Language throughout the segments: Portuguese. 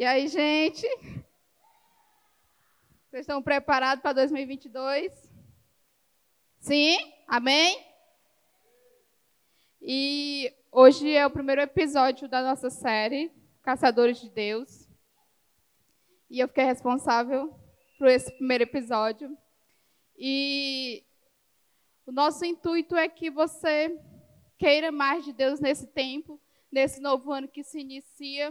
E aí, gente? Vocês estão preparados para 2022? Sim? Amém? E hoje é o primeiro episódio da nossa série Caçadores de Deus. E eu fiquei responsável por esse primeiro episódio. E o nosso intuito é que você queira mais de Deus nesse tempo, nesse novo ano que se inicia,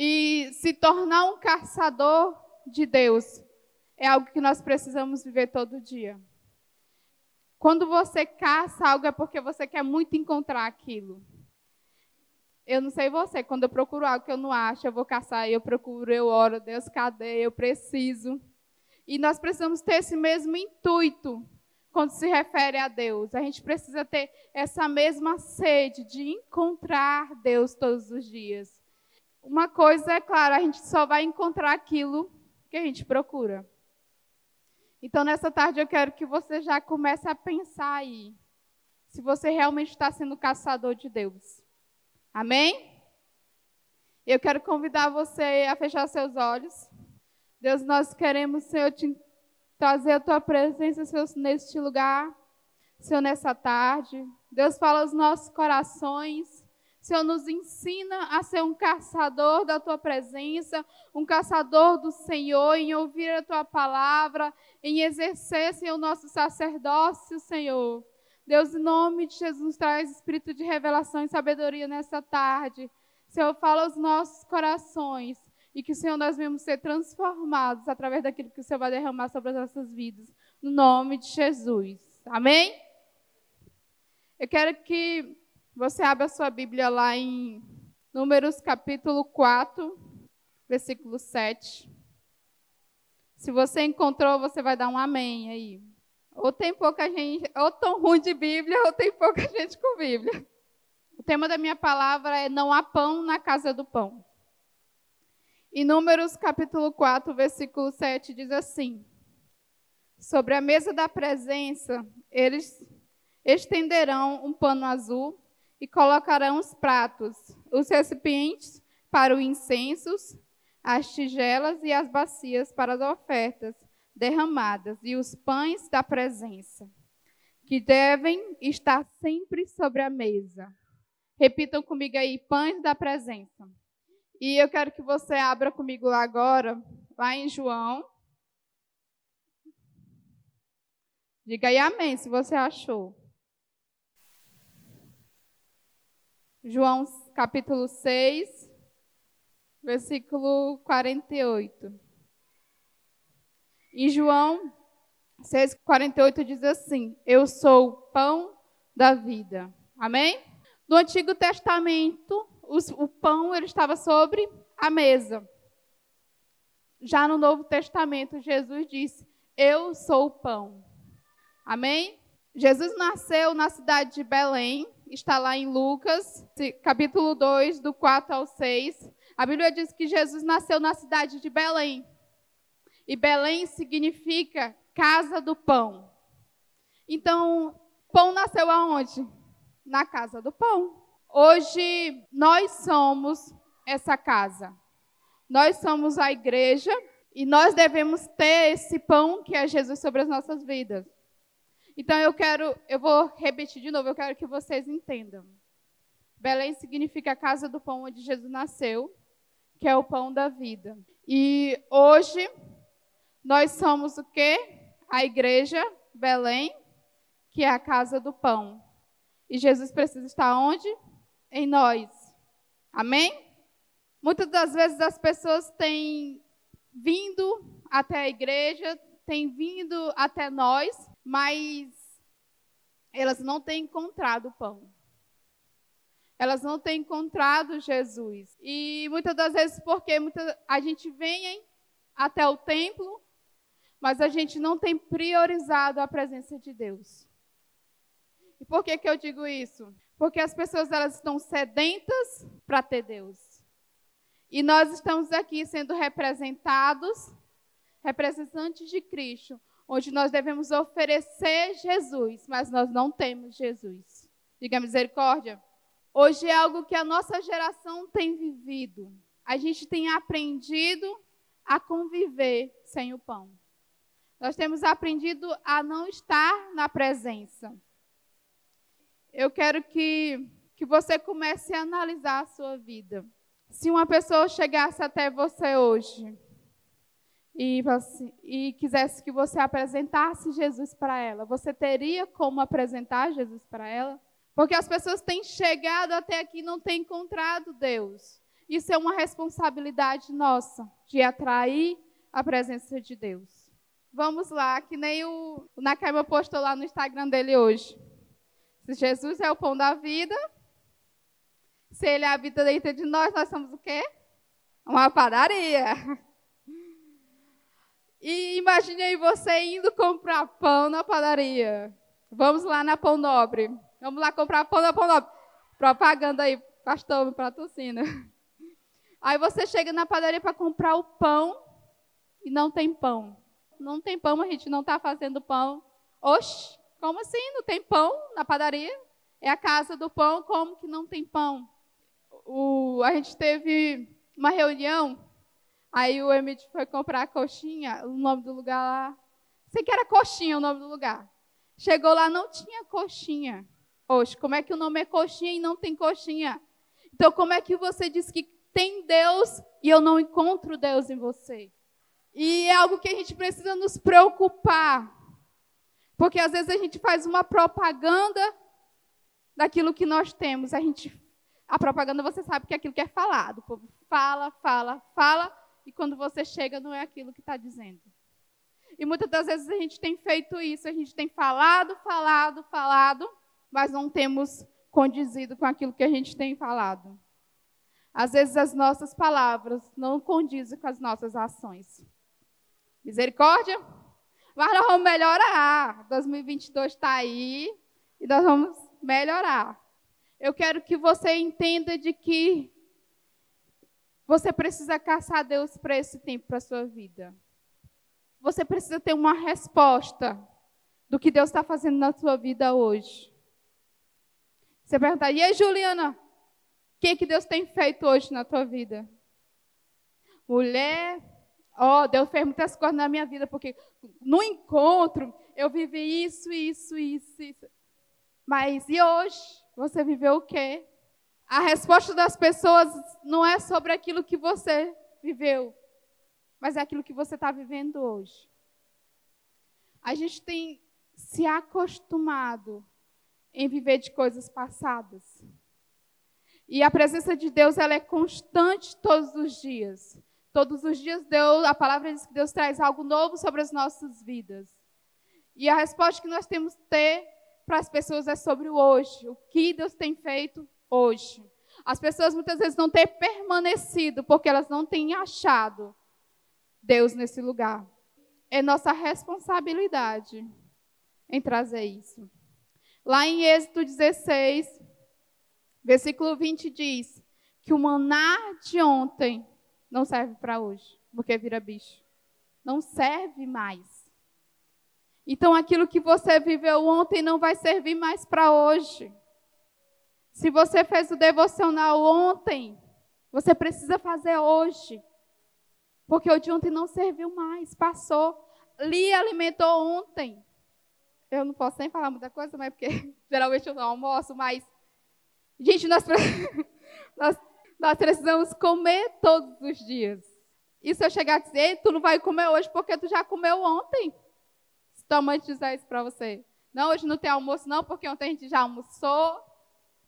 e se tornar um caçador de Deus é algo que nós precisamos viver todo dia. Quando você caça algo é porque você quer muito encontrar aquilo. Eu não sei você, quando eu procuro algo que eu não acho, eu vou caçar, eu procuro, eu oro, Deus, cadê? Eu preciso. E nós precisamos ter esse mesmo intuito quando se refere a Deus. A gente precisa ter essa mesma sede de encontrar Deus todos os dias. Uma coisa é claro, a gente só vai encontrar aquilo que a gente procura. Então, nessa tarde, eu quero que você já comece a pensar aí. Se você realmente está sendo caçador de Deus. Amém? Eu quero convidar você a fechar seus olhos. Deus, nós queremos, Senhor, te trazer a tua presença, Senhor, neste lugar, Senhor, nessa tarde. Deus, fala aos nossos corações. Senhor, nos ensina a ser um caçador da tua presença, um caçador do Senhor, em ouvir a tua palavra, em exercer, Senhor, o nosso sacerdócio, Senhor. Deus, em nome de Jesus, traz espírito de revelação e sabedoria nessa tarde. Senhor, fala aos nossos corações e que, Senhor, nós venhamos ser transformados através daquilo que o Senhor vai derramar sobre as nossas vidas. No nome de Jesus. Amém? Eu quero que você abre a sua Bíblia lá em Números capítulo 4, versículo 7. Se você encontrou, você vai dar um amém aí. Ou tem pouca gente, ou tão ruim de Bíblia, ou tem pouca gente com Bíblia. O tema da minha palavra é não há pão na casa do pão. Em Números capítulo 4, versículo 7 diz assim: Sobre a mesa da presença, eles estenderão um pano azul e colocarão os pratos, os recipientes para o incenso, as tigelas e as bacias para as ofertas derramadas e os pães da presença, que devem estar sempre sobre a mesa. Repitam comigo aí, pães da presença. E eu quero que você abra comigo lá agora, lá em João. Diga aí amém se você achou. João capítulo 6, versículo 48. Em João 6, 48 diz assim: Eu sou o pão da vida. Amém? No Antigo Testamento, o pão ele estava sobre a mesa. Já no Novo Testamento, Jesus disse: Eu sou o pão. Amém? Jesus nasceu na cidade de Belém, está lá em Lucas, capítulo 2, do 4 ao 6. A Bíblia diz que Jesus nasceu na cidade de Belém. E Belém significa casa do pão. Então, pão nasceu aonde? Na casa do pão. Hoje nós somos essa casa. Nós somos a igreja e nós devemos ter esse pão que é Jesus sobre as nossas vidas. Então eu quero, eu vou repetir de novo, eu quero que vocês entendam. Belém significa a casa do pão onde Jesus nasceu, que é o pão da vida. E hoje nós somos o quê? A igreja Belém, que é a casa do pão. E Jesus precisa estar onde? Em nós. Amém? Muitas das vezes as pessoas têm vindo até a igreja, têm vindo até nós, mas elas não têm encontrado o pão. Elas não têm encontrado Jesus. E muitas das vezes porque a gente vem até o templo, mas a gente não tem priorizado a presença de Deus. E por que, que eu digo isso? Porque as pessoas elas estão sedentas para ter Deus. E nós estamos aqui sendo representados, representantes de Cristo, onde nós devemos oferecer Jesus, mas nós não temos Jesus. Diga misericórdia. Hoje é algo que a nossa geração tem vivido. a gente tem aprendido a conviver sem o pão. Nós temos aprendido a não estar na presença. Eu quero que, que você comece a analisar a sua vida. Se uma pessoa chegasse até você hoje e, e quisesse que você apresentasse Jesus para ela, você teria como apresentar Jesus para ela? Porque as pessoas têm chegado até aqui e não têm encontrado Deus. Isso é uma responsabilidade nossa, de atrair a presença de Deus. Vamos lá, que nem o, o Nakaima postou lá no Instagram dele hoje. Se Jesus é o pão da vida, se ele é a vida dentro de nós, nós somos o quê? Uma padaria. E imagine aí você indo comprar pão na padaria. Vamos lá na Pão Nobre. Vamos lá comprar pão na Pão Nobre. Propaganda aí, pastor, patrocina. Aí você chega na padaria para comprar o pão e não tem pão. Não tem pão, a gente não está fazendo pão. Oxe, como assim? Não tem pão na padaria? É a casa do pão, como que não tem pão? O, a gente teve uma reunião, aí o Emílio foi comprar a coxinha, o nome do lugar lá. Sei que era coxinha o nome do lugar. Chegou lá, não tinha coxinha. Oxe, como é que o nome é coxinha e não tem coxinha? Então, como é que você diz que tem Deus e eu não encontro Deus em você? E é algo que a gente precisa nos preocupar. Porque às vezes a gente faz uma propaganda daquilo que nós temos. A gente a propaganda você sabe que é aquilo que é falado. O povo fala, fala, fala, e quando você chega não é aquilo que está dizendo. E muitas das vezes a gente tem feito isso, a gente tem falado, falado, falado, mas não temos condizido com aquilo que a gente tem falado. Às vezes as nossas palavras não condizem com as nossas ações. Misericórdia? Mas nós vamos melhorar. 2022 está aí e nós vamos melhorar. Eu quero que você entenda de que você precisa caçar Deus para esse tempo, para a sua vida. Você precisa ter uma resposta do que Deus está fazendo na sua vida hoje. Você pergunta, e aí, Juliana, o que, que Deus tem feito hoje na tua vida? Mulher, ó, oh, Deus fez muitas coisas na minha vida, porque no encontro eu vivi isso, isso, isso, isso. Mas e hoje? Você viveu o quê? A resposta das pessoas não é sobre aquilo que você viveu, mas é aquilo que você está vivendo hoje. A gente tem se acostumado em viver de coisas passadas. E a presença de Deus ela é constante todos os dias. Todos os dias Deus, a palavra diz que Deus traz algo novo sobre as nossas vidas. E a resposta que nós temos que ter para as pessoas é sobre o hoje, o que Deus tem feito hoje. As pessoas muitas vezes não têm permanecido porque elas não têm achado Deus nesse lugar. É nossa responsabilidade em trazer isso. Lá em Êxodo 16, Versículo 20 diz que o maná de ontem não serve para hoje, porque vira bicho. Não serve mais. Então aquilo que você viveu ontem não vai servir mais para hoje. Se você fez o devocional ontem, você precisa fazer hoje. Porque o de ontem não serviu mais, passou. Li alimentou ontem. Eu não posso nem falar muita coisa, mas porque geralmente eu não almoço, mas Gente, nós, nós, nós precisamos comer todos os dias. E se eu chegar a dizer, tu não vai comer hoje porque tu já comeu ontem? Se tua mãe dizer isso para você. Não, hoje não tem almoço não, porque ontem a gente já almoçou.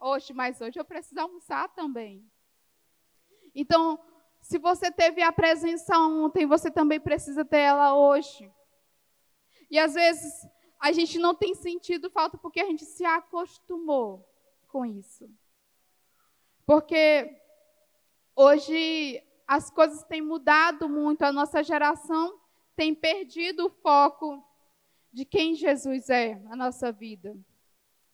Hoje, mas hoje eu preciso almoçar também. Então, se você teve a presença ontem, você também precisa ter ela hoje. E às vezes a gente não tem sentido falta porque a gente se acostumou com isso. Porque hoje as coisas têm mudado muito, a nossa geração tem perdido o foco de quem Jesus é na nossa vida.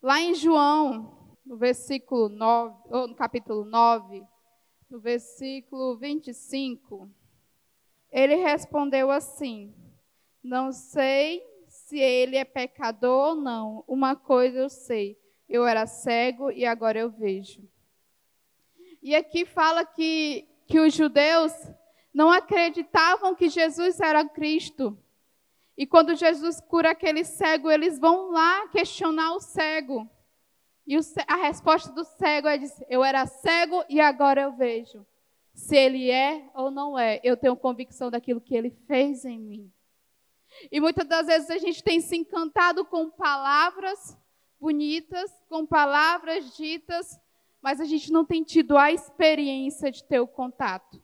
Lá em João, no versículo 9, ou no capítulo 9, no versículo 25, ele respondeu assim: Não sei se ele é pecador ou não. Uma coisa eu sei: eu era cego e agora eu vejo. E aqui fala que que os judeus não acreditavam que Jesus era Cristo. E quando Jesus cura aquele cego, eles vão lá questionar o cego. E a resposta do cego é: dizer, Eu era cego e agora eu vejo. Se ele é ou não é, eu tenho convicção daquilo que ele fez em mim. E muitas das vezes a gente tem se encantado com palavras bonitas, com palavras ditas, mas a gente não tem tido a experiência de ter o contato.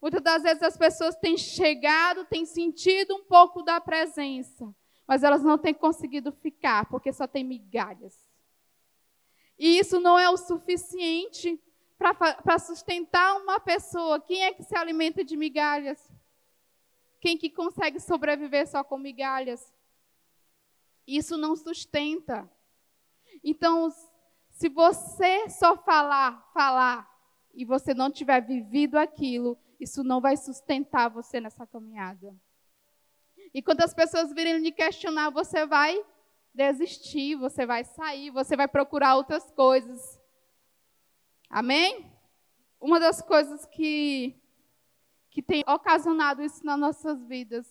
Muitas das vezes as pessoas têm chegado, têm sentido um pouco da presença, mas elas não têm conseguido ficar, porque só tem migalhas. E isso não é o suficiente para sustentar uma pessoa. Quem é que se alimenta de migalhas? Quem que consegue sobreviver só com migalhas? Isso não sustenta. Então, se você só falar, falar, e você não tiver vivido aquilo, isso não vai sustentar você nessa caminhada. E quando as pessoas virem lhe questionar, você vai desistir, você vai sair, você vai procurar outras coisas. Amém? Uma das coisas que que tem ocasionado isso nas nossas vidas.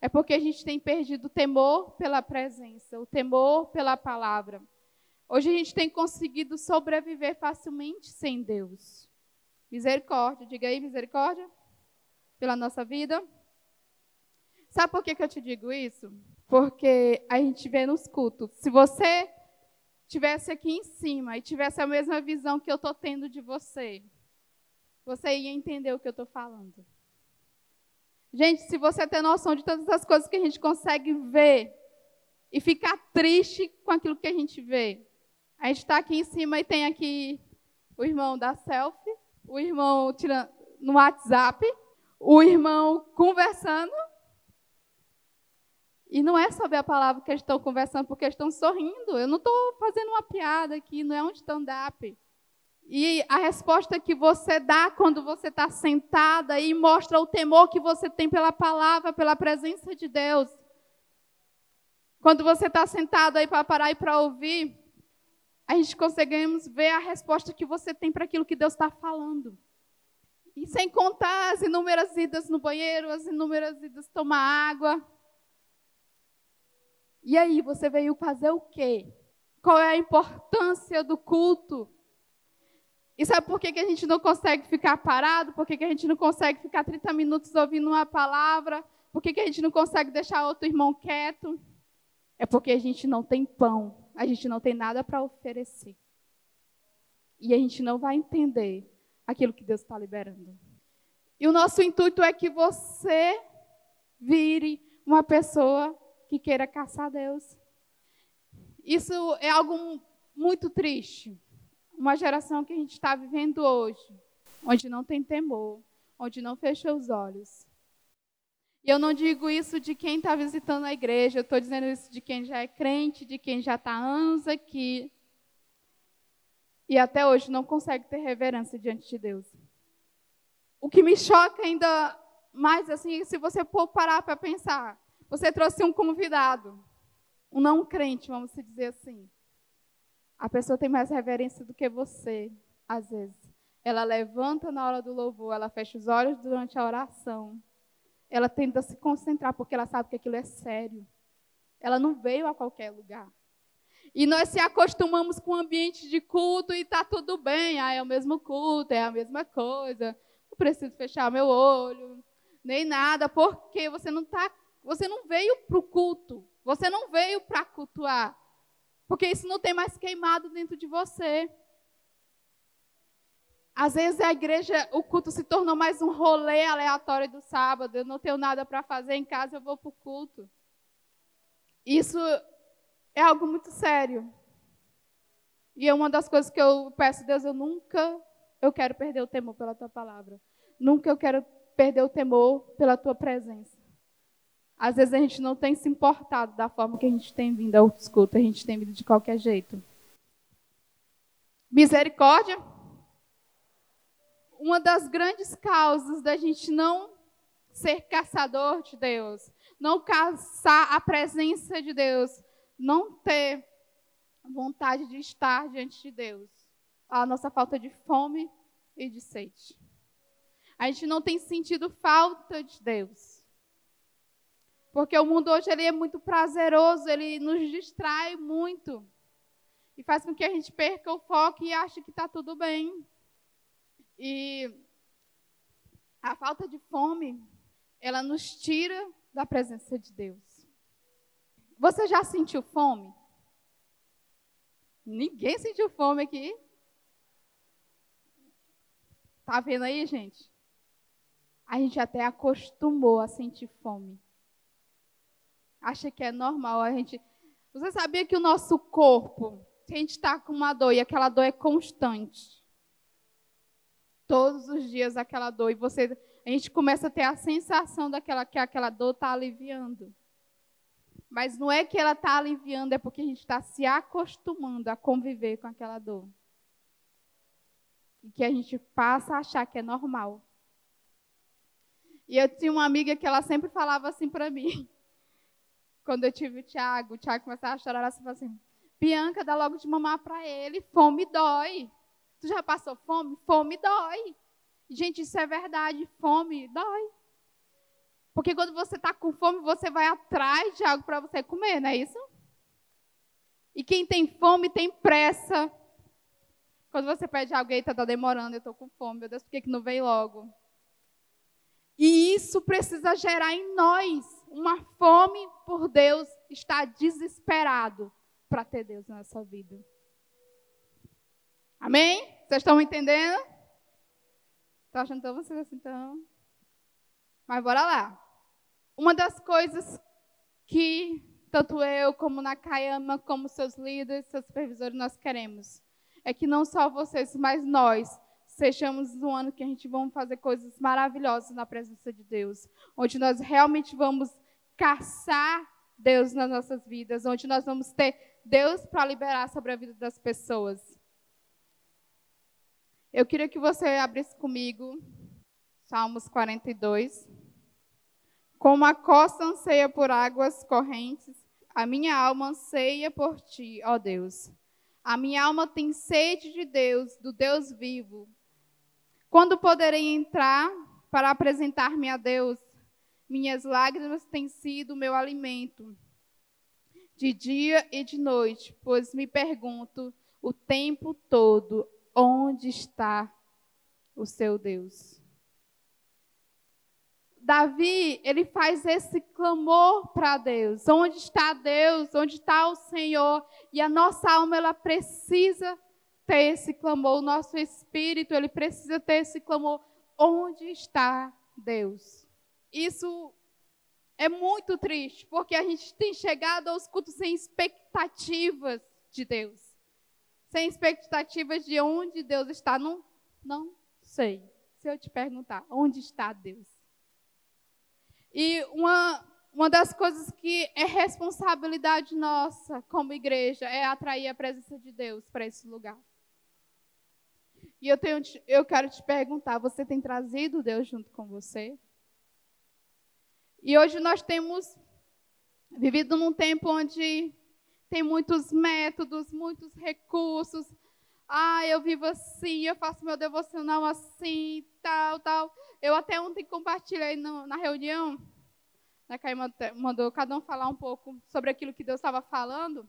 É porque a gente tem perdido o temor pela presença, o temor pela palavra. Hoje a gente tem conseguido sobreviver facilmente sem Deus. Misericórdia, diga aí, misericórdia, pela nossa vida. Sabe por que, que eu te digo isso? Porque a gente vê nos cultos. Se você tivesse aqui em cima e tivesse a mesma visão que eu estou tendo de você, você ia entender o que eu estou falando. Gente, se você tem noção de todas as coisas que a gente consegue ver e ficar triste com aquilo que a gente vê. A gente está aqui em cima e tem aqui o irmão da selfie, o irmão tirando no WhatsApp, o irmão conversando. E não é sobre a palavra que eles estão conversando, porque eles estão sorrindo. Eu não estou fazendo uma piada aqui, não é um stand-up. E a resposta que você dá quando você está sentada e mostra o temor que você tem pela palavra, pela presença de Deus. Quando você está sentado aí para parar e para ouvir, a gente conseguimos ver a resposta que você tem para aquilo que Deus está falando. E sem contar as inúmeras idas no banheiro, as inúmeras idas tomar água. E aí, você veio fazer o quê? Qual é a importância do culto? E sabe por que, a gente não consegue ficar parado? Por que, a gente não consegue ficar 30 minutos ouvindo uma palavra? Por que, que a gente não consegue deixar outro irmão quieto? É porque a gente não tem pão, a gente não tem nada para oferecer. E a gente não vai entender aquilo que Deus está liberando. E o nosso intuito é que você vire uma pessoa que queira caçar Deus. Isso é algo muito triste uma geração que a gente está vivendo hoje, onde não tem temor, onde não fecha os olhos. E eu não digo isso de quem está visitando a igreja, eu estou dizendo isso de quem já é crente, de quem já está anos aqui. E até hoje não consegue ter reverência diante de Deus. O que me choca ainda mais, assim, se você for parar para pensar, você trouxe um convidado, um não crente, vamos dizer assim. A pessoa tem mais reverência do que você, às vezes. Ela levanta na hora do louvor, ela fecha os olhos durante a oração. Ela tenta se concentrar porque ela sabe que aquilo é sério. Ela não veio a qualquer lugar. E nós se acostumamos com o ambiente de culto e está tudo bem. Ah, é o mesmo culto, é a mesma coisa. Não preciso fechar meu olho, nem nada, porque você não tá, você não veio para o culto. Você não veio para cultuar. Porque isso não tem mais queimado dentro de você. Às vezes a igreja, o culto se tornou mais um rolê aleatório do sábado. Eu não tenho nada para fazer em casa, eu vou para o culto. Isso é algo muito sério. E é uma das coisas que eu peço, Deus, eu nunca eu quero perder o temor pela tua palavra. Nunca eu quero perder o temor pela tua presença. Às vezes a gente não tem se importado da forma que a gente tem vindo ao escuto, a gente tem vindo de qualquer jeito. Misericórdia. Uma das grandes causas da gente não ser caçador de Deus, não caçar a presença de Deus, não ter vontade de estar diante de Deus, a nossa falta de fome e de sede. A gente não tem sentido falta de Deus. Porque o mundo hoje ele é muito prazeroso, ele nos distrai muito. E faz com que a gente perca o foco e ache que está tudo bem. E a falta de fome, ela nos tira da presença de Deus. Você já sentiu fome? Ninguém sentiu fome aqui. Tá vendo aí, gente? A gente até acostumou a sentir fome. Acha que é normal a gente. Você sabia que o nosso corpo, se a gente está com uma dor e aquela dor é constante, todos os dias aquela dor e você, a gente começa a ter a sensação daquela que aquela dor está aliviando. Mas não é que ela está aliviando, é porque a gente está se acostumando a conviver com aquela dor. E que a gente passa a achar que é normal. E eu tinha uma amiga que ela sempre falava assim para mim. Quando eu tive o Tiago, o Tiago começava a chorar, falava assim: Bianca, dá logo de mamar para ele, fome dói. Tu já passou fome? Fome dói. Gente, isso é verdade, fome dói. Porque quando você está com fome, você vai atrás de algo para você comer, não é isso? E quem tem fome tem pressa. Quando você pede algo, eita, está demorando, eu estou com fome, meu Deus, por que, que não vem logo? E isso precisa gerar em nós uma fome por Deus, estar desesperado para ter Deus na sua vida. Amém? Vocês estão me entendendo? Estou achando tão vocês assim, então. Mas bora lá. Uma das coisas que tanto eu como Nakayama, como seus líderes, seus supervisores, nós queremos é que não só vocês, mas nós sejamos um ano que a gente vamos fazer coisas maravilhosas na presença de Deus, onde nós realmente vamos caçar Deus nas nossas vidas, onde nós vamos ter Deus para liberar sobre a vida das pessoas. Eu queria que você abrisse comigo Salmos 42. Como a costa anseia por águas correntes, a minha alma anseia por ti, ó Deus. A minha alma tem sede de Deus, do Deus vivo. Quando poderei entrar para apresentar-me a Deus? Minhas lágrimas têm sido meu alimento, de dia e de noite, pois me pergunto o tempo todo: onde está o seu Deus? Davi, ele faz esse clamor para Deus. Onde está Deus? Onde está o Senhor? E a nossa alma, ela precisa ter esse clamor. O nosso espírito, ele precisa ter esse clamor. Onde está Deus? Isso é muito triste, porque a gente tem chegado aos cultos sem expectativas de Deus. Sem expectativas de onde Deus está. Não, não sei. Se eu te perguntar, onde está Deus? E uma, uma das coisas que é responsabilidade nossa como igreja é atrair a presença de Deus para esse lugar. E eu, tenho, eu quero te perguntar: você tem trazido Deus junto com você? E hoje nós temos vivido num tempo onde tem muitos métodos, muitos recursos. Ah, eu vivo assim, eu faço meu devocional assim, tal, tal. Eu até ontem compartilhei no, na reunião, né, que mandou cada um falar um pouco sobre aquilo que Deus estava falando.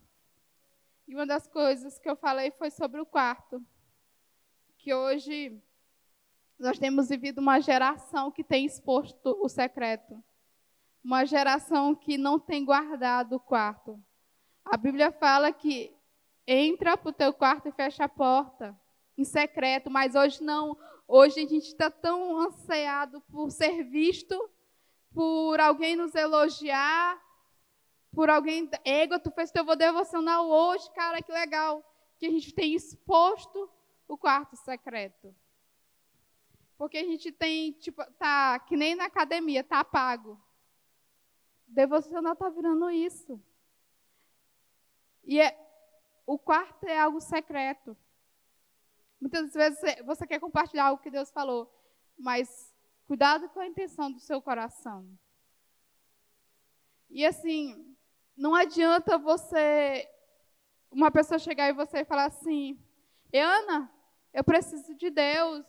E uma das coisas que eu falei foi sobre o quarto. Que hoje nós temos vivido uma geração que tem exposto o secreto. Uma geração que não tem guardado o quarto. A Bíblia fala que entra para o teu quarto e fecha a porta em secreto, mas hoje não. Hoje a gente está tão ansiado por ser visto, por alguém nos elogiar, por alguém. Ego, tu fez teu devocional hoje, cara, que legal. Que a gente tem exposto o quarto secreto. Porque a gente tem, tipo, tá que nem na academia, tá pago. Devocional tá virando isso. E é, o quarto é algo secreto. Muitas vezes você quer compartilhar algo que Deus falou, mas cuidado com a intenção do seu coração. E assim, não adianta você, uma pessoa chegar e você falar assim, Ana, eu preciso de Deus,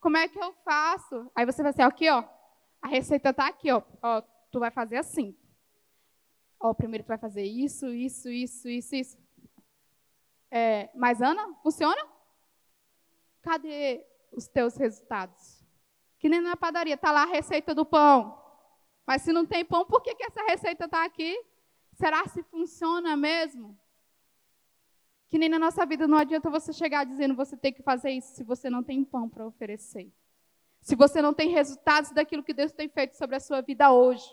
como é que eu faço? Aí você vai assim, aqui, ó, a receita está aqui, ó, ó, tu vai fazer assim. Ó, primeiro tu vai fazer isso, isso, isso, isso, isso. É, mas, Ana, funciona? Cadê os teus resultados? Que nem na padaria, está lá a receita do pão. Mas se não tem pão, por que, que essa receita está aqui? Será se funciona mesmo? Que nem na nossa vida não adianta você chegar dizendo você tem que fazer isso se você não tem pão para oferecer. Se você não tem resultados daquilo que Deus tem feito sobre a sua vida hoje.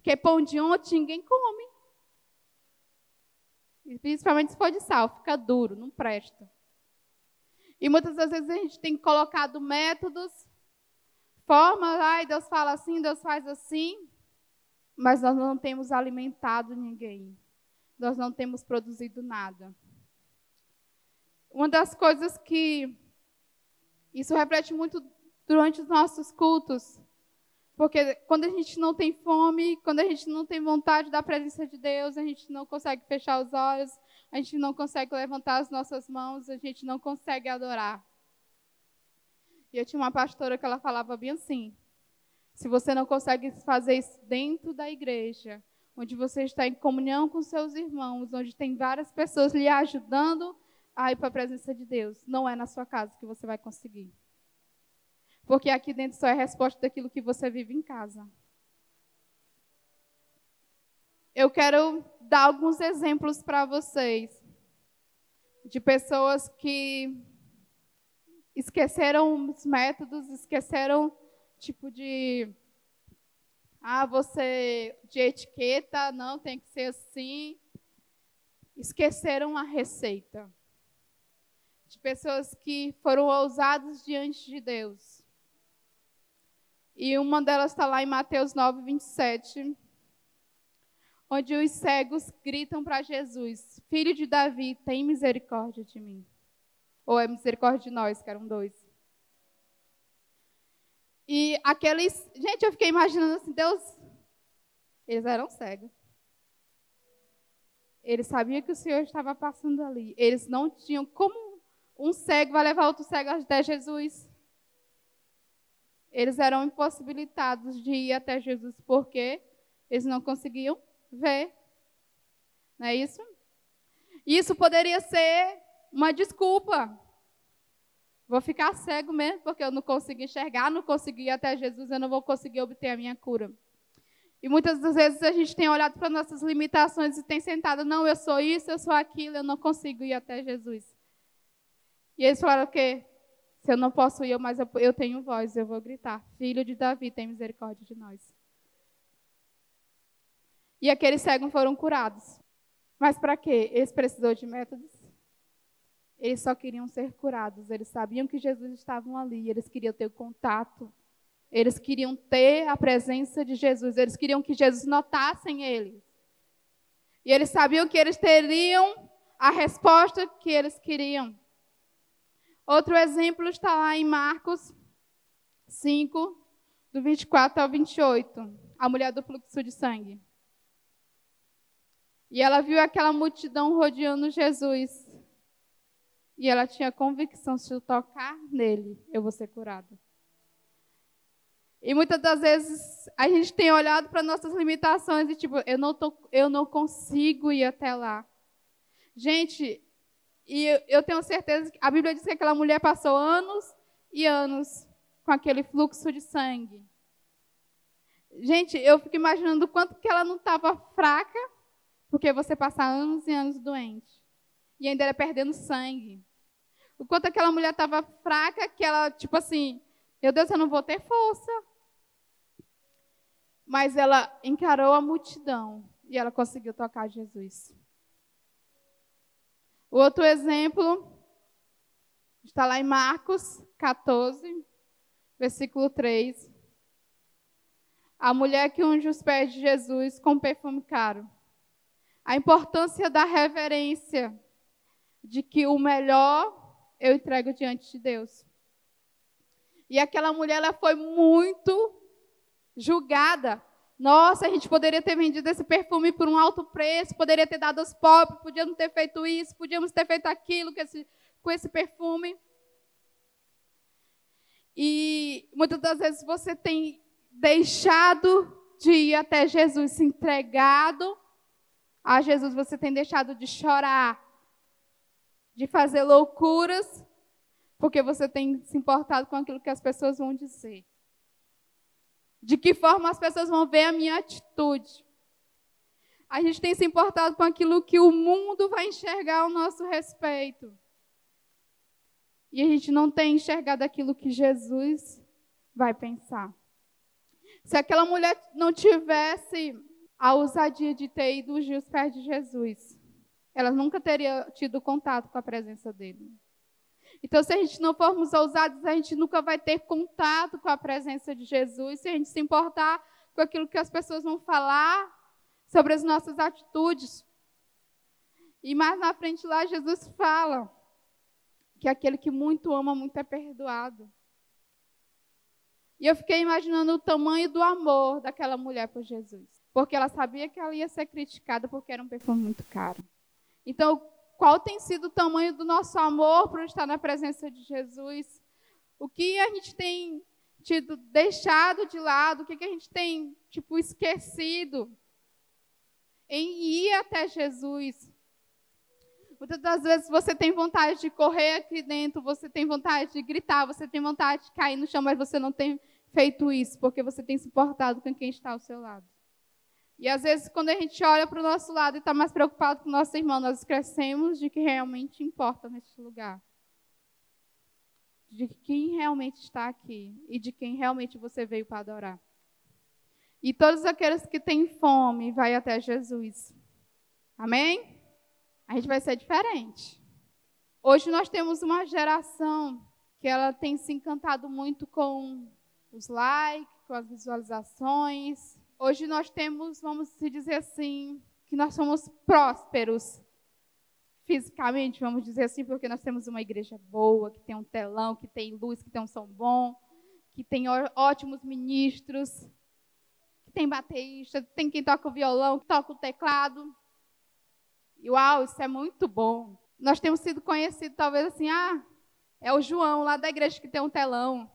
Porque pão de ontem ninguém come. E principalmente se for de sal, fica duro, não presta. E muitas das vezes a gente tem colocado métodos, formas, ai, Deus fala assim, Deus faz assim, mas nós não temos alimentado ninguém nós não temos produzido nada. Uma das coisas que isso reflete muito durante os nossos cultos, porque quando a gente não tem fome, quando a gente não tem vontade da presença de Deus, a gente não consegue fechar os olhos, a gente não consegue levantar as nossas mãos, a gente não consegue adorar. E eu tinha uma pastora que ela falava bem assim: se você não consegue fazer isso dentro da igreja, onde você está em comunhão com seus irmãos, onde tem várias pessoas lhe ajudando a ir para a presença de Deus. Não é na sua casa que você vai conseguir. Porque aqui dentro só é resposta daquilo que você vive em casa. Eu quero dar alguns exemplos para vocês de pessoas que esqueceram os métodos, esqueceram tipo de ah, você de etiqueta, não tem que ser assim. Esqueceram a receita. De pessoas que foram ousadas diante de Deus. E uma delas está lá em Mateus 9, 27, onde os cegos gritam para Jesus: Filho de Davi, tem misericórdia de mim. Ou é misericórdia de nós, que eram dois. E aqueles. Gente, eu fiquei imaginando assim, Deus. Eles eram cegos. Eles sabiam que o Senhor estava passando ali. Eles não tinham. Como um cego vai levar outro cego até Jesus? Eles eram impossibilitados de ir até Jesus porque eles não conseguiam ver. Não é isso? Isso poderia ser uma desculpa. Vou ficar cego mesmo, porque eu não consigo enxergar, não consegui ir até Jesus, eu não vou conseguir obter a minha cura. E muitas das vezes a gente tem olhado para nossas limitações e tem sentado, não, eu sou isso, eu sou aquilo, eu não consigo ir até Jesus. E eles falaram o quê? Se eu não posso ir, mas eu tenho voz, eu vou gritar. Filho de Davi, tem misericórdia de nós. E aqueles cegos foram curados. Mas para quê? Eles precisaram de métodos? Eles só queriam ser curados. Eles sabiam que Jesus estava ali. Eles queriam ter o contato. Eles queriam ter a presença de Jesus. Eles queriam que Jesus notassem eles. E eles sabiam que eles teriam a resposta que eles queriam. Outro exemplo está lá em Marcos 5, do 24 ao 28. A mulher do fluxo de sangue. E ela viu aquela multidão rodeando Jesus. E ela tinha convicção: se eu tocar nele, eu vou ser curada. E muitas das vezes a gente tem olhado para nossas limitações e tipo, eu não, tô, eu não consigo ir até lá. Gente, e eu tenho certeza que a Bíblia diz que aquela mulher passou anos e anos com aquele fluxo de sangue. Gente, eu fico imaginando quanto que ela não estava fraca, porque você passa anos e anos doente. E ainda era perdendo sangue. O quanto aquela mulher estava fraca, que ela, tipo assim, meu Deus, eu não vou ter força. Mas ela encarou a multidão e ela conseguiu tocar Jesus. O outro exemplo está lá em Marcos 14, versículo 3. A mulher que unge os pés de Jesus com perfume caro. A importância da reverência, de que o melhor eu entrego diante de Deus. E aquela mulher ela foi muito julgada. Nossa, a gente poderia ter vendido esse perfume por um alto preço, poderia ter dado aos pobres, podíamos ter feito isso, podíamos ter feito aquilo com esse, com esse perfume. Muitas das vezes você tem deixado de ir até Jesus, se entregado a Jesus, você tem deixado de chorar, de fazer loucuras, porque você tem se importado com aquilo que as pessoas vão dizer. De que forma as pessoas vão ver a minha atitude. A gente tem se importado com aquilo que o mundo vai enxergar ao nosso respeito. E a gente não tem enxergado aquilo que Jesus vai pensar. Se aquela mulher não tivesse a ousadia de ter ido ungir os pés de Jesus, ela nunca teria tido contato com a presença dele. Então, se a gente não formos ousados, a gente nunca vai ter contato com a presença de Jesus. Se a gente se importar com aquilo que as pessoas vão falar sobre as nossas atitudes. E mais na frente lá, Jesus fala que aquele que muito ama, muito é perdoado. E eu fiquei imaginando o tamanho do amor daquela mulher por Jesus. Porque ela sabia que ela ia ser criticada porque era um perfume muito caro. Então, qual tem sido o tamanho do nosso amor por estar na presença de Jesus? O que a gente tem tido deixado de lado? O que, a gente tem tipo esquecido em ir até Jesus? Muitas das vezes você tem vontade de correr aqui dentro, você tem vontade de gritar, você tem vontade de cair no chão, mas você não tem feito isso porque você tem se portado com quem está ao seu lado. E às vezes, quando a gente olha para o nosso lado e está mais preocupado com o nosso irmão, nós esquecemos de que realmente importa neste lugar. De quem realmente está aqui e de quem realmente você veio para adorar. E todos aqueles que têm fome, vai até Jesus. Amém? A gente vai ser diferente. Hoje nós temos uma geração que ela tem se encantado muito com os likes, com as visualizações, Hoje nós temos, vamos dizer assim, que nós somos prósperos fisicamente, vamos dizer assim, porque nós temos uma igreja boa, que tem um telão, que tem luz, que tem um som bom, que tem ótimos ministros, que tem baterista, tem quem toca o violão, que toca o teclado. E uau, isso é muito bom. Nós temos sido conhecidos talvez assim, ah, é o João lá da igreja que tem um telão.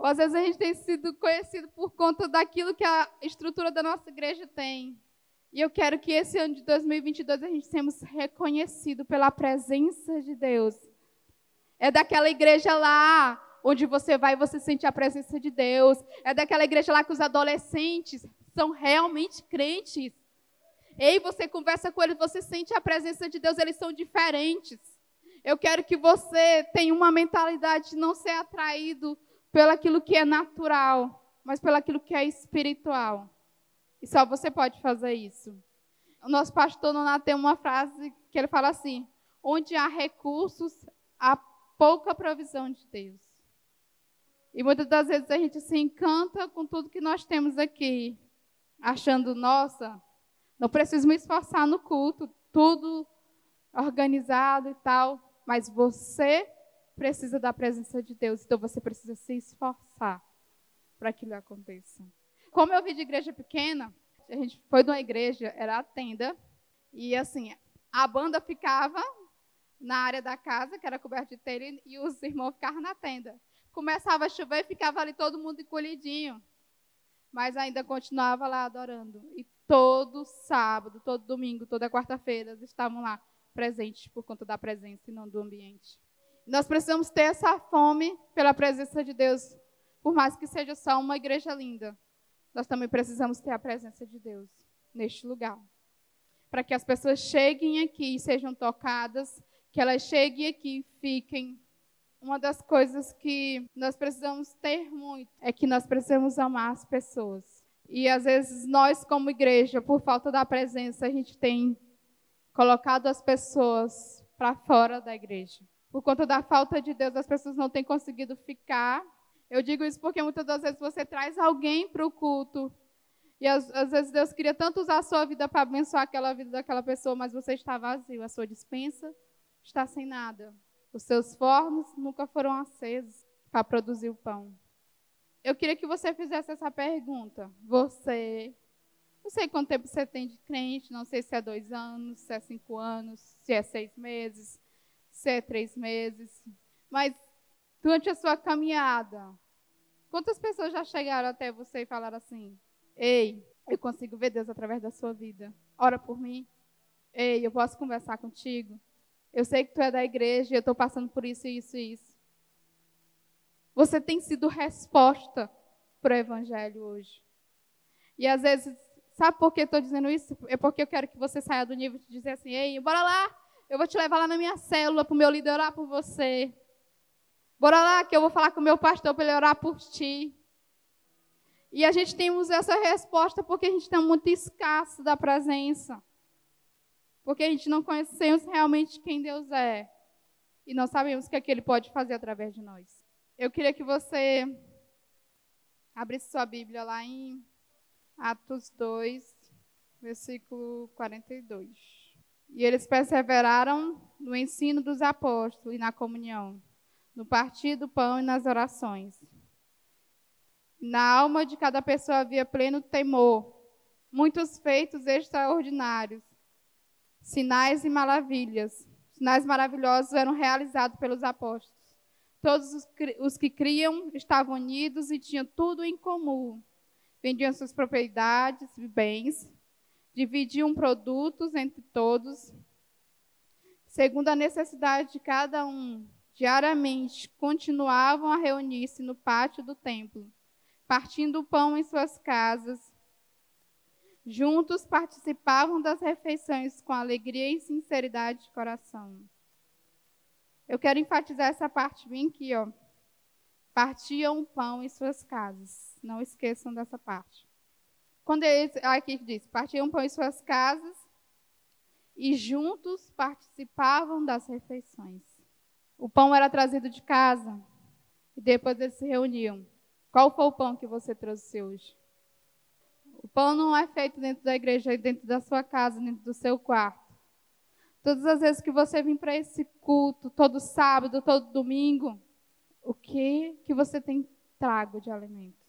Ou às vezes a gente tem sido conhecido por conta daquilo que a estrutura da nossa igreja tem. E eu quero que esse ano de 2022 a gente seja reconhecido pela presença de Deus. É daquela igreja lá onde você vai e você sente a presença de Deus. É daquela igreja lá que os adolescentes são realmente crentes. Ei, você conversa com eles, você sente a presença de Deus, eles são diferentes. Eu quero que você tenha uma mentalidade de não ser atraído pelaquilo que é natural, mas pelaquilo que é espiritual. E só você pode fazer isso. O nosso pastor Nonato tem uma frase que ele fala assim: onde há recursos, há pouca provisão de Deus. E muitas das vezes a gente se encanta com tudo que nós temos aqui, achando, nossa, não preciso me esforçar no culto, tudo organizado e tal, mas você precisa da presença de Deus, então você precisa se esforçar para que aquilo aconteça. Como eu vi de igreja pequena, a gente foi numa igreja, era a tenda, e assim, a banda ficava na área da casa, que era coberta de telha, e os irmãos ficavam na tenda. Começava a chover e ficava ali todo mundo encolhidinho. Mas ainda continuava lá adorando. E todo sábado, todo domingo, toda quarta-feira, eles estavam lá presentes por conta da presença e não do ambiente. Nós precisamos ter essa fome pela presença de Deus, por mais que seja só uma igreja linda. Nós também precisamos ter a presença de Deus neste lugar. Para que as pessoas cheguem aqui e sejam tocadas, que elas cheguem aqui e fiquem. Uma das coisas que nós precisamos ter muito é que nós precisamos amar as pessoas. E às vezes nós, como igreja, por falta da presença, a gente tem colocado as pessoas para fora da igreja por conta da falta de Deus, as pessoas não têm conseguido ficar. Eu digo isso porque muitas das vezes você traz alguém para o culto. E às, às, vezes Deus queria tanto usar a sua vida para abençoar aquela vida daquela pessoa, mas você está vazio. A sua dispensa está sem nada. Os seus fornos nunca foram acesos para produzir o pão. Eu queria que você fizesse essa pergunta. Você, não sei quanto tempo você tem de crente, não sei se é dois anos, se é cinco anos, se é seis meses, se é três meses, mas durante a sua caminhada, Quantas pessoas já chegaram até você e falaram assim: Ei, eu consigo ver Deus através da sua vida. Ora por mim. Ei, eu posso conversar contigo. Eu sei que tu é da igreja e eu estou passando por isso, isso e isso. Você tem sido resposta para o evangelho hoje. E às vezes, sabe por que estou dizendo isso? É porque eu quero que você saia do nível de dizer assim: Ei, bora lá, eu vou te levar lá na minha célula para o meu líder orar por você. Bora lá que eu vou falar com o meu pastor para ele orar por ti. E a gente temos essa resposta porque a gente está muito escasso da presença. Porque a gente não conhecemos realmente quem Deus é. E não sabemos o que, é que Ele pode fazer através de nós. Eu queria que você abrisse sua Bíblia lá em Atos 2, versículo 42. E eles perseveraram no ensino dos apóstolos e na comunhão, no partir do pão e nas orações. Na alma de cada pessoa havia pleno temor, muitos feitos extraordinários, sinais e maravilhas. Sinais maravilhosos eram realizados pelos apóstolos. Todos os, os que criam estavam unidos e tinham tudo em comum. Vendiam suas propriedades e bens, dividiam produtos entre todos, segundo a necessidade de cada um. Diariamente continuavam a reunir-se no pátio do templo partindo o pão em suas casas. Juntos participavam das refeições com alegria e sinceridade de coração. Eu quero enfatizar essa parte bem aqui, ó. Partiam o pão em suas casas. Não esqueçam dessa parte. Quando eles, aqui diz, partiam em suas casas e juntos participavam das refeições. O pão era trazido de casa e depois eles se reuniam. Qual foi o pão que você trouxe hoje? O pão não é feito dentro da igreja, é dentro da sua casa, dentro do seu quarto. Todas as vezes que você vem para esse culto, todo sábado, todo domingo, o que que você tem trago de alimento?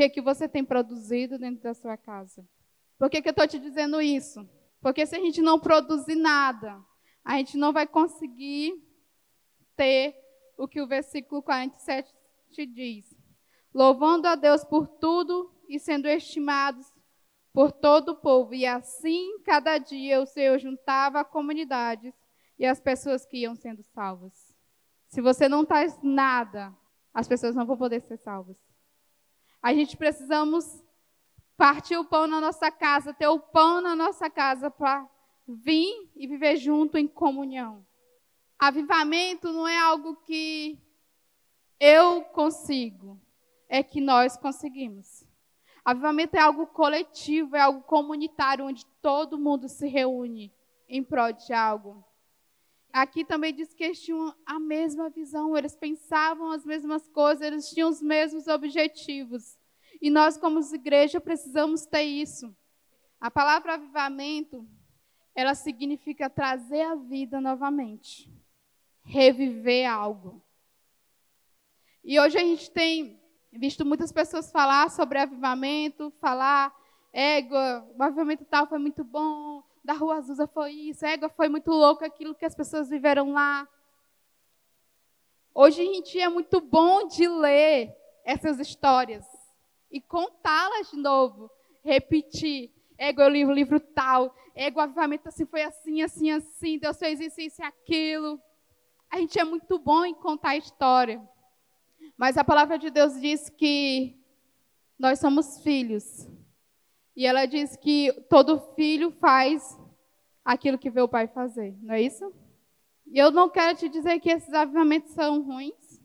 Que que você tem produzido dentro da sua casa? Por que, que eu estou te dizendo isso? Porque se a gente não produzir nada, a gente não vai conseguir ter o que o versículo 47 te diz: louvando a Deus por tudo e sendo estimados por todo o povo. E assim, cada dia, o Senhor juntava comunidades e as pessoas que iam sendo salvas. Se você não traz nada, as pessoas não vão poder ser salvas. A gente precisamos partir o pão na nossa casa, ter o pão na nossa casa para vir e viver junto em comunhão. Avivamento não é algo que eu consigo, é que nós conseguimos. Avivamento é algo coletivo, é algo comunitário, onde todo mundo se reúne em prol de algo. Aqui também diz que eles tinham a mesma visão, eles pensavam as mesmas coisas, eles tinham os mesmos objetivos. E nós, como igreja, precisamos ter isso. A palavra avivamento, ela significa trazer a vida novamente, reviver algo. E hoje a gente tem visto muitas pessoas falar sobre avivamento, falar, égua, o avivamento tal foi muito bom, da Rua Azusa foi isso, égua foi muito louco aquilo que as pessoas viveram lá. Hoje a gente é muito bom de ler essas histórias e contá-las de novo, repetir. Égua, eu li o livro tal, égua, o avivamento assim foi assim, assim, assim, Deus fez isso, isso e aquilo. A gente é muito bom em contar a história. Mas a palavra de Deus diz que nós somos filhos. E ela diz que todo filho faz aquilo que vê o pai fazer, não é isso? E eu não quero te dizer que esses avivamentos são ruins.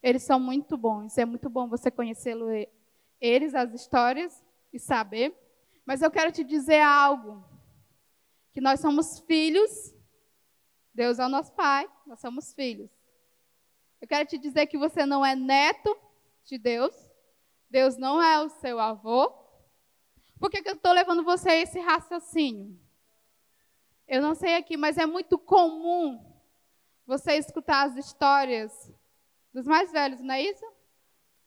Eles são muito bons. É muito bom você conhecê-los, eles, as histórias e saber. Mas eu quero te dizer algo. Que nós somos filhos. Deus é o nosso pai. Nós somos filhos. Eu quero te dizer que você não é neto de Deus. Deus não é o seu avô. Por que, que eu estou levando você a esse raciocínio? Eu não sei aqui, mas é muito comum você escutar as histórias dos mais velhos, não é isso?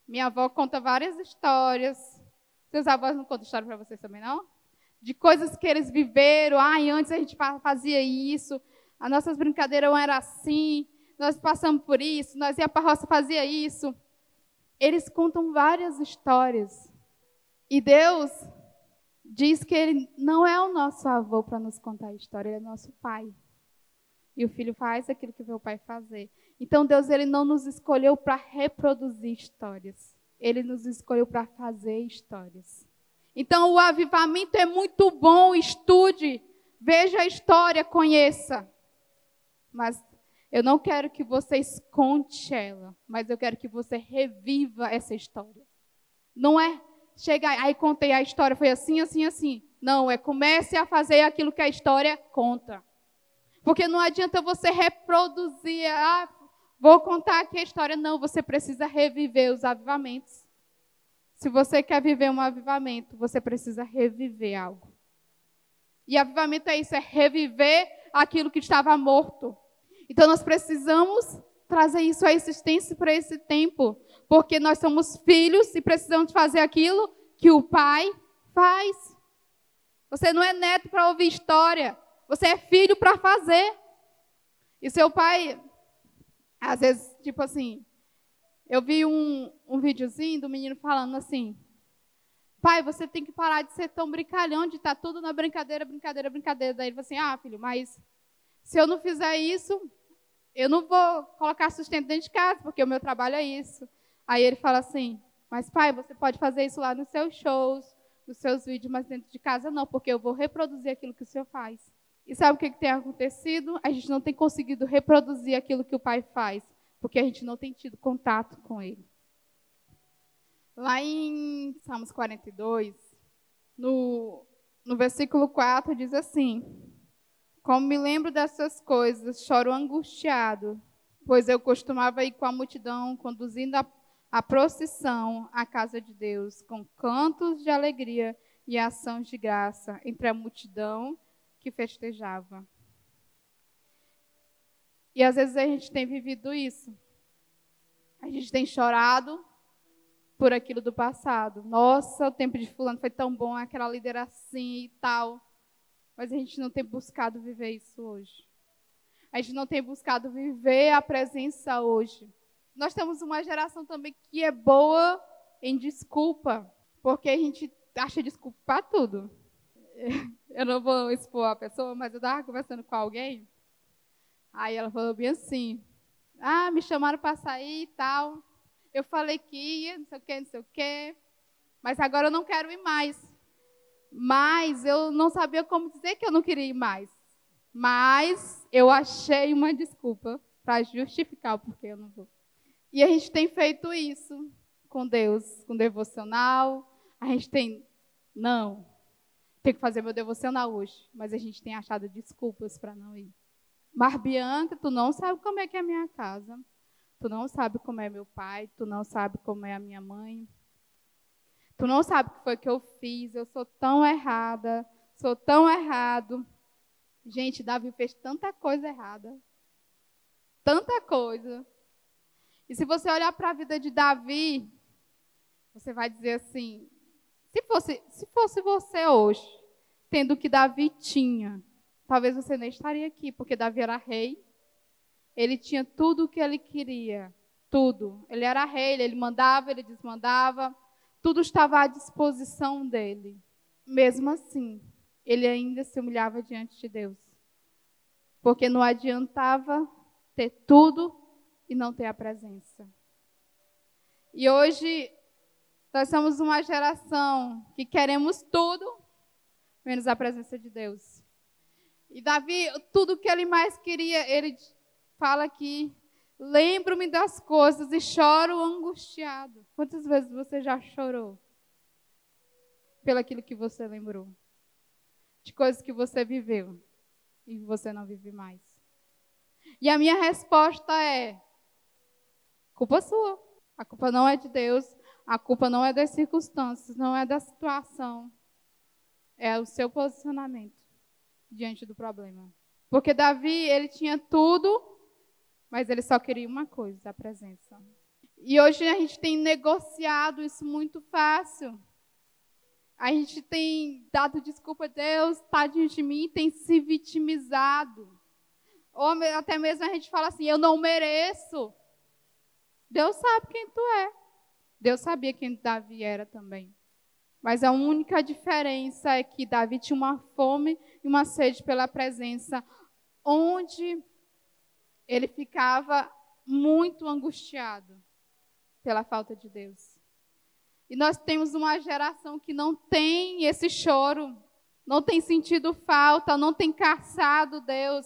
Minha avó conta várias histórias. Seus avós não contam história para vocês também, não? De coisas que eles viveram. Ai, antes a gente fazia isso. As nossas brincadeiras eram assim nós passamos por isso, nós ia para a roça, fazia isso. Eles contam várias histórias. E Deus diz que ele não é o nosso avô para nos contar a história, ele é nosso pai. E o filho faz aquilo que vê o pai fazer. Então Deus ele não nos escolheu para reproduzir histórias. Ele nos escolheu para fazer histórias. Então o avivamento é muito bom, estude, veja a história, conheça. Mas eu não quero que você conte ela, mas eu quero que você reviva essa história. Não é chegar, aí contei a história, foi assim, assim, assim. Não, é comece a fazer aquilo que a história conta. Porque não adianta você reproduzir, ah, vou contar aqui a história. Não, você precisa reviver os avivamentos. Se você quer viver um avivamento, você precisa reviver algo. E avivamento é isso, é reviver aquilo que estava morto. Então nós precisamos trazer isso à existência para esse tempo porque nós somos filhos e precisamos fazer aquilo que o pai faz. Você não é neto para ouvir história, você é filho para fazer. E seu pai, às vezes, tipo assim, eu vi um, um videozinho do menino falando assim: Pai, você tem que parar de ser tão brincalhão, de estar tá tudo na brincadeira, brincadeira, brincadeira. Daí ele falou assim: Ah, filho, mas se eu não fizer isso, eu não vou colocar sustento dentro de casa, porque o meu trabalho é isso. Aí ele fala assim: Mas pai, você pode fazer isso lá nos seus shows, nos seus vídeos, mas dentro de casa não, porque eu vou reproduzir aquilo que o senhor faz. E sabe o que, que tem acontecido? A gente não tem conseguido reproduzir aquilo que o pai faz, porque a gente não tem tido contato com ele. Lá em Salmos 42, no, no versículo 4, diz assim: Como me lembro dessas coisas, choro angustiado, pois eu costumava ir com a multidão, conduzindo a a procissão à casa de Deus com cantos de alegria e ações de graça entre a multidão que festejava. E às vezes a gente tem vivido isso. A gente tem chorado por aquilo do passado. Nossa, o tempo de fulano foi tão bom, aquela líder assim e tal. Mas a gente não tem buscado viver isso hoje. A gente não tem buscado viver a presença hoje nós temos uma geração também que é boa em desculpa, porque a gente acha desculpa para tudo. Eu não vou expor a pessoa, mas eu estava conversando com alguém, aí ela falou bem assim, ah, me chamaram para sair e tal, eu falei que ia, não sei o que, não sei o que, mas agora eu não quero ir mais. Mas eu não sabia como dizer que eu não queria ir mais. Mas eu achei uma desculpa para justificar o porquê eu não vou. E a gente tem feito isso com Deus, com devocional. A gente tem, não, tem que fazer meu devocional hoje, mas a gente tem achado desculpas para não ir. Mas Bianca, tu não sabe como é que é a minha casa. Tu não sabe como é meu pai, tu não sabe como é a minha mãe. Tu não sabe o que foi que eu fiz, eu sou tão errada, sou tão errado. Gente, Davi fez tanta coisa errada. Tanta coisa. E se você olhar para a vida de Davi, você vai dizer assim: se fosse, se fosse você hoje, tendo o que Davi tinha, talvez você nem estaria aqui, porque Davi era rei. Ele tinha tudo o que ele queria, tudo. Ele era rei, ele mandava, ele desmandava, tudo estava à disposição dele. Mesmo assim, ele ainda se humilhava diante de Deus. Porque não adiantava ter tudo e não ter a presença. E hoje nós somos uma geração que queremos tudo menos a presença de Deus. E Davi, tudo que ele mais queria, ele fala aqui, lembro-me das coisas e choro angustiado. Quantas vezes você já chorou pelo aquilo que você lembrou? De coisas que você viveu e você não vive mais. E a minha resposta é: Culpa sua. A culpa não é de Deus, a culpa não é das circunstâncias, não é da situação. É o seu posicionamento diante do problema. Porque Davi, ele tinha tudo, mas ele só queria uma coisa, a presença. E hoje a gente tem negociado isso muito fácil. A gente tem dado desculpa a Deus, tadinho de mim, tem se vitimizado. Ou até mesmo a gente fala assim, eu não mereço. Deus sabe quem tu é. Deus sabia quem Davi era também. Mas a única diferença é que Davi tinha uma fome e uma sede pela presença, onde ele ficava muito angustiado pela falta de Deus. E nós temos uma geração que não tem esse choro, não tem sentido falta, não tem caçado Deus.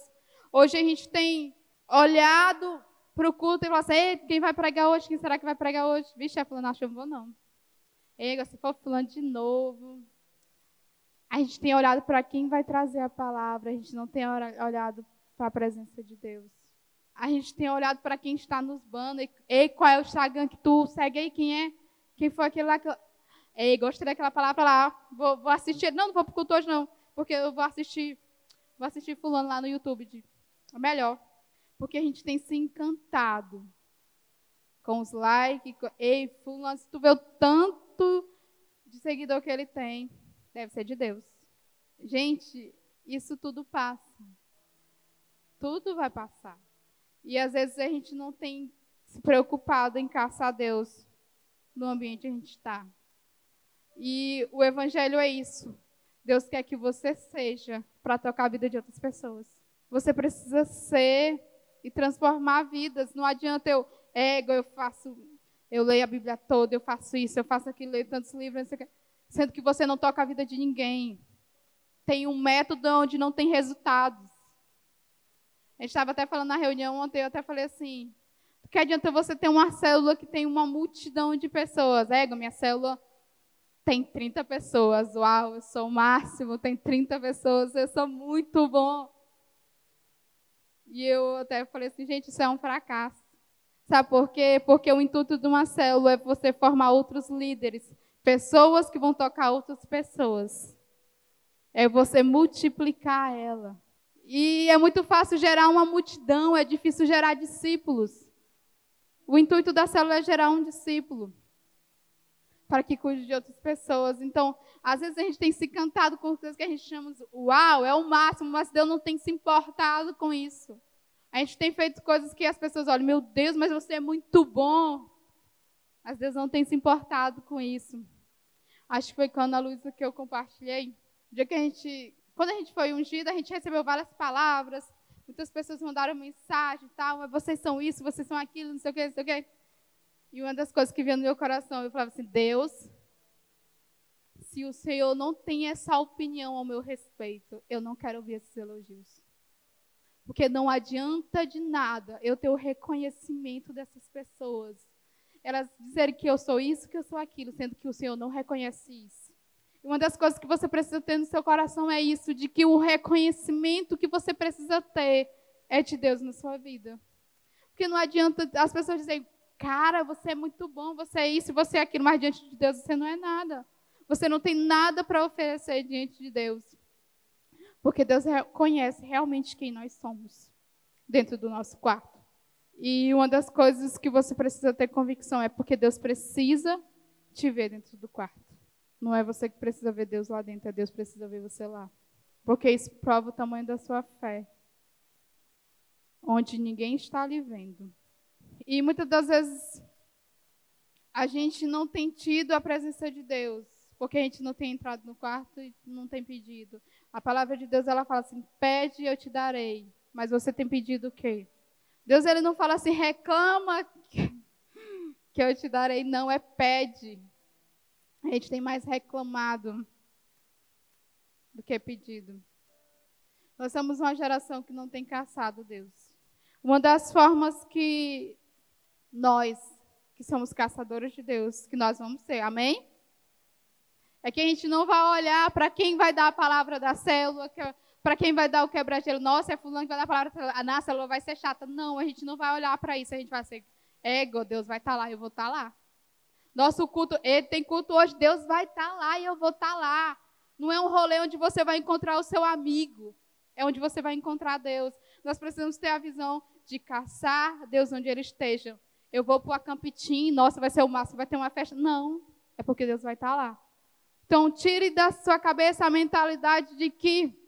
Hoje a gente tem olhado para o culto e falado assim, quem vai pregar hoje? Quem será que vai pregar hoje? Vixe, é fulano, acho que eu não vou não. Ei, se for fulano de novo. A gente tem olhado para quem vai trazer a palavra, a gente não tem olhado para a presença de Deus. A gente tem olhado para quem está nos banners. Ei, qual é o Instagram que tu segue aí? Quem é? Quem foi aquele lá que. Ei, gostei daquela palavra lá. Vou, vou assistir. Não, não vou para o culto hoje, não. Porque eu vou assistir. Vou assistir fulano lá no YouTube. De, melhor. Porque a gente tem se encantado com os likes. Com, ei, fulano, se tu vê o tanto de seguidor que ele tem, deve ser de Deus. Gente, isso tudo passa. Tudo vai passar. E às vezes a gente não tem se preocupado em caçar Deus no ambiente que a gente está. E o evangelho é isso. Deus quer que você seja para tocar a vida de outras pessoas. Você precisa ser e transformar vidas. Não adianta eu, ego, eu faço, eu leio a Bíblia toda, eu faço isso, eu faço aquilo, leio tantos livros, sendo que você não toca a vida de ninguém. Tem um método onde não tem resultados. A gente estava até falando na reunião ontem, eu até falei assim, que adianta você ter uma célula que tem uma multidão de pessoas? Ego, minha célula tem 30 pessoas. Uau, eu sou o máximo, tem 30 pessoas, eu sou muito bom. E eu até falei assim, gente, isso é um fracasso. Sabe por quê? Porque o intuito de uma célula é você formar outros líderes, pessoas que vão tocar outras pessoas. É você multiplicar ela. E é muito fácil gerar uma multidão, é difícil gerar discípulos. O intuito da célula é gerar um discípulo para que cuide de outras pessoas. Então, às vezes a gente tem se cantado com coisas que a gente chama de uau, é o máximo, mas Deus não tem se importado com isso. A gente tem feito coisas que as pessoas olham, meu Deus, mas você é muito bom. Mas Deus não tem se importado com isso. Acho que foi quando a Luísa que eu compartilhei. Dia que a gente, quando a gente foi ungida, a gente recebeu várias palavras Muitas pessoas mandaram mensagem e tal, vocês são isso, vocês são aquilo, não sei o que, não sei o que. E uma das coisas que vinha no meu coração, eu falava assim, Deus, se o Senhor não tem essa opinião ao meu respeito, eu não quero ouvir esses elogios. Porque não adianta de nada eu ter o reconhecimento dessas pessoas. Elas dizerem que eu sou isso, que eu sou aquilo, sendo que o Senhor não reconhece isso. Uma das coisas que você precisa ter no seu coração é isso, de que o reconhecimento que você precisa ter é de Deus na sua vida. Porque não adianta as pessoas dizerem, cara, você é muito bom, você é isso, você é aquilo, mas diante de Deus você não é nada. Você não tem nada para oferecer diante de Deus. Porque Deus conhece realmente quem nós somos dentro do nosso quarto. E uma das coisas que você precisa ter convicção é porque Deus precisa te ver dentro do quarto. Não é você que precisa ver Deus lá dentro, é Deus que precisa ver você lá. Porque isso prova o tamanho da sua fé. Onde ninguém está lhe vendo. E muitas das vezes a gente não tem tido a presença de Deus, porque a gente não tem entrado no quarto e não tem pedido. A palavra de Deus ela fala assim: "Pede e eu te darei". Mas você tem pedido o quê? Deus ele não fala assim: "Reclama que eu te darei", não, é pede. A gente tem mais reclamado do que pedido. Nós somos uma geração que não tem caçado Deus. Uma das formas que nós, que somos caçadores de Deus, que nós vamos ser, amém? É que a gente não vai olhar para quem vai dar a palavra da célula, para quem vai dar o quebra-gelo. Nossa, é fulano que vai dar a palavra, a nossa célula vai ser chata. Não, a gente não vai olhar para isso. A gente vai ser, ego, Deus vai estar tá lá, eu vou estar tá lá. Nosso culto, ele tem culto hoje, Deus vai estar tá lá e eu vou estar tá lá. Não é um rolê onde você vai encontrar o seu amigo, é onde você vai encontrar Deus. Nós precisamos ter a visão de caçar Deus onde ele esteja. Eu vou para o acampitim, nossa, vai ser o máximo, vai ter uma festa. Não, é porque Deus vai estar lá. Então, tire da sua cabeça a mentalidade de que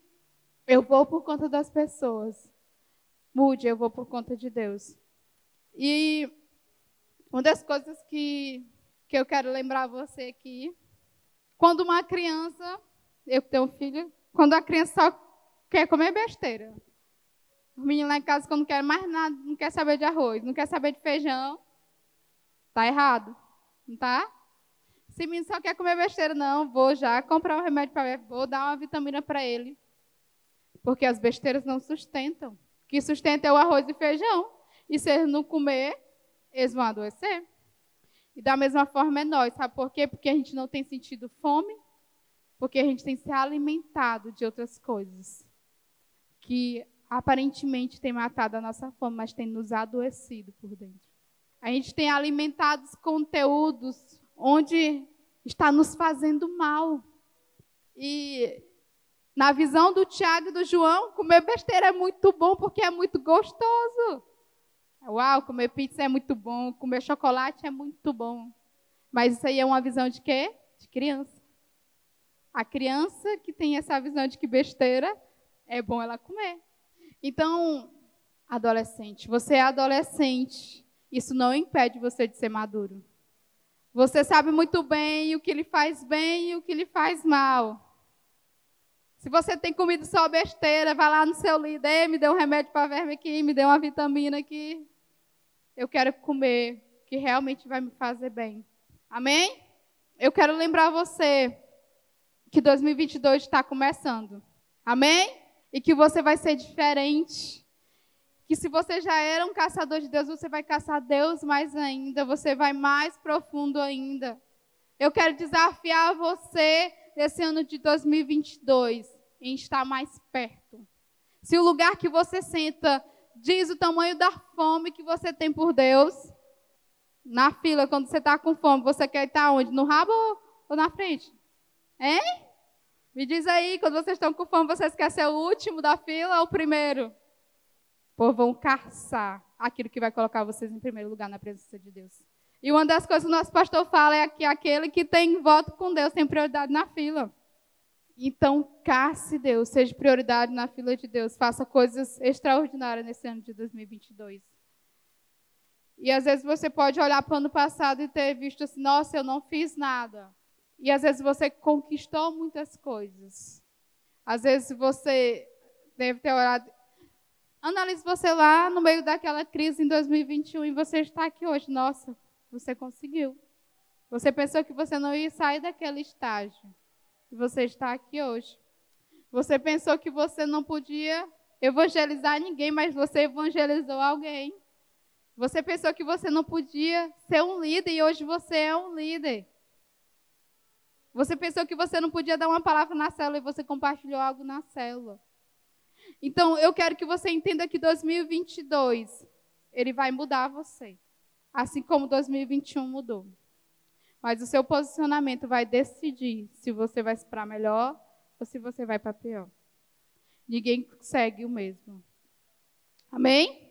eu vou por conta das pessoas. Mude, eu vou por conta de Deus. E uma das coisas que que eu quero lembrar você aqui. Quando uma criança, eu tenho um filho, quando a criança só quer comer besteira. O menino lá em casa, quando não quer mais nada, não quer saber de arroz, não quer saber de feijão, tá errado. Não tá? Se o menino só quer comer besteira, não, vou já comprar um remédio para ele, vou dar uma vitamina para ele. Porque as besteiras não sustentam. O que sustenta é o arroz e feijão. E se eles não comer, eles vão adoecer. E da mesma forma é nós, sabe por quê? Porque a gente não tem sentido fome, porque a gente tem se alimentado de outras coisas que aparentemente tem matado a nossa fome, mas tem nos adoecido por dentro. A gente tem alimentado conteúdos onde está nos fazendo mal. E na visão do Tiago e do João, comer besteira é muito bom porque é muito gostoso. Uau, comer pizza é muito bom, comer chocolate é muito bom. Mas isso aí é uma visão de quê? De criança. A criança que tem essa visão de que besteira é bom ela comer. Então, adolescente, você é adolescente. Isso não impede você de ser maduro. Você sabe muito bem o que lhe faz bem e o que lhe faz mal. Se você tem comido só besteira, vai lá no seu líder, me dê um remédio para verme aqui, me dê uma vitamina aqui. Eu quero comer que realmente vai me fazer bem. Amém? Eu quero lembrar você que 2022 está começando. Amém? E que você vai ser diferente. Que se você já era um caçador de Deus, você vai caçar Deus mais ainda. Você vai mais profundo ainda. Eu quero desafiar você nesse ano de 2022 em estar mais perto. Se o lugar que você senta diz o tamanho da fome que você tem por Deus. Na fila, quando você está com fome, você quer estar onde? No rabo ou na frente? Hein? Me diz aí, quando vocês estão com fome, vocês querem ser o último da fila ou o primeiro? Pô, vão caçar aquilo que vai colocar vocês em primeiro lugar na presença de Deus. E uma das coisas que o nosso pastor fala é que aquele que tem voto com Deus tem prioridade na fila. Então, casse Deus, seja prioridade na fila de Deus, faça coisas extraordinárias nesse ano de 2022. E às vezes você pode olhar para o ano passado e ter visto assim: nossa, eu não fiz nada. E às vezes você conquistou muitas coisas. Às vezes você deve ter olhado. Analise você lá no meio daquela crise em 2021 e você está aqui hoje. Nossa, você conseguiu. Você pensou que você não ia sair daquele estágio que você está aqui hoje. Você pensou que você não podia evangelizar ninguém, mas você evangelizou alguém. Você pensou que você não podia ser um líder e hoje você é um líder. Você pensou que você não podia dar uma palavra na célula e você compartilhou algo na célula. Então, eu quero que você entenda que 2022 ele vai mudar você, assim como 2021 mudou. Mas o seu posicionamento vai decidir se você vai para melhor ou se você vai para pior. Ninguém segue o mesmo. Amém?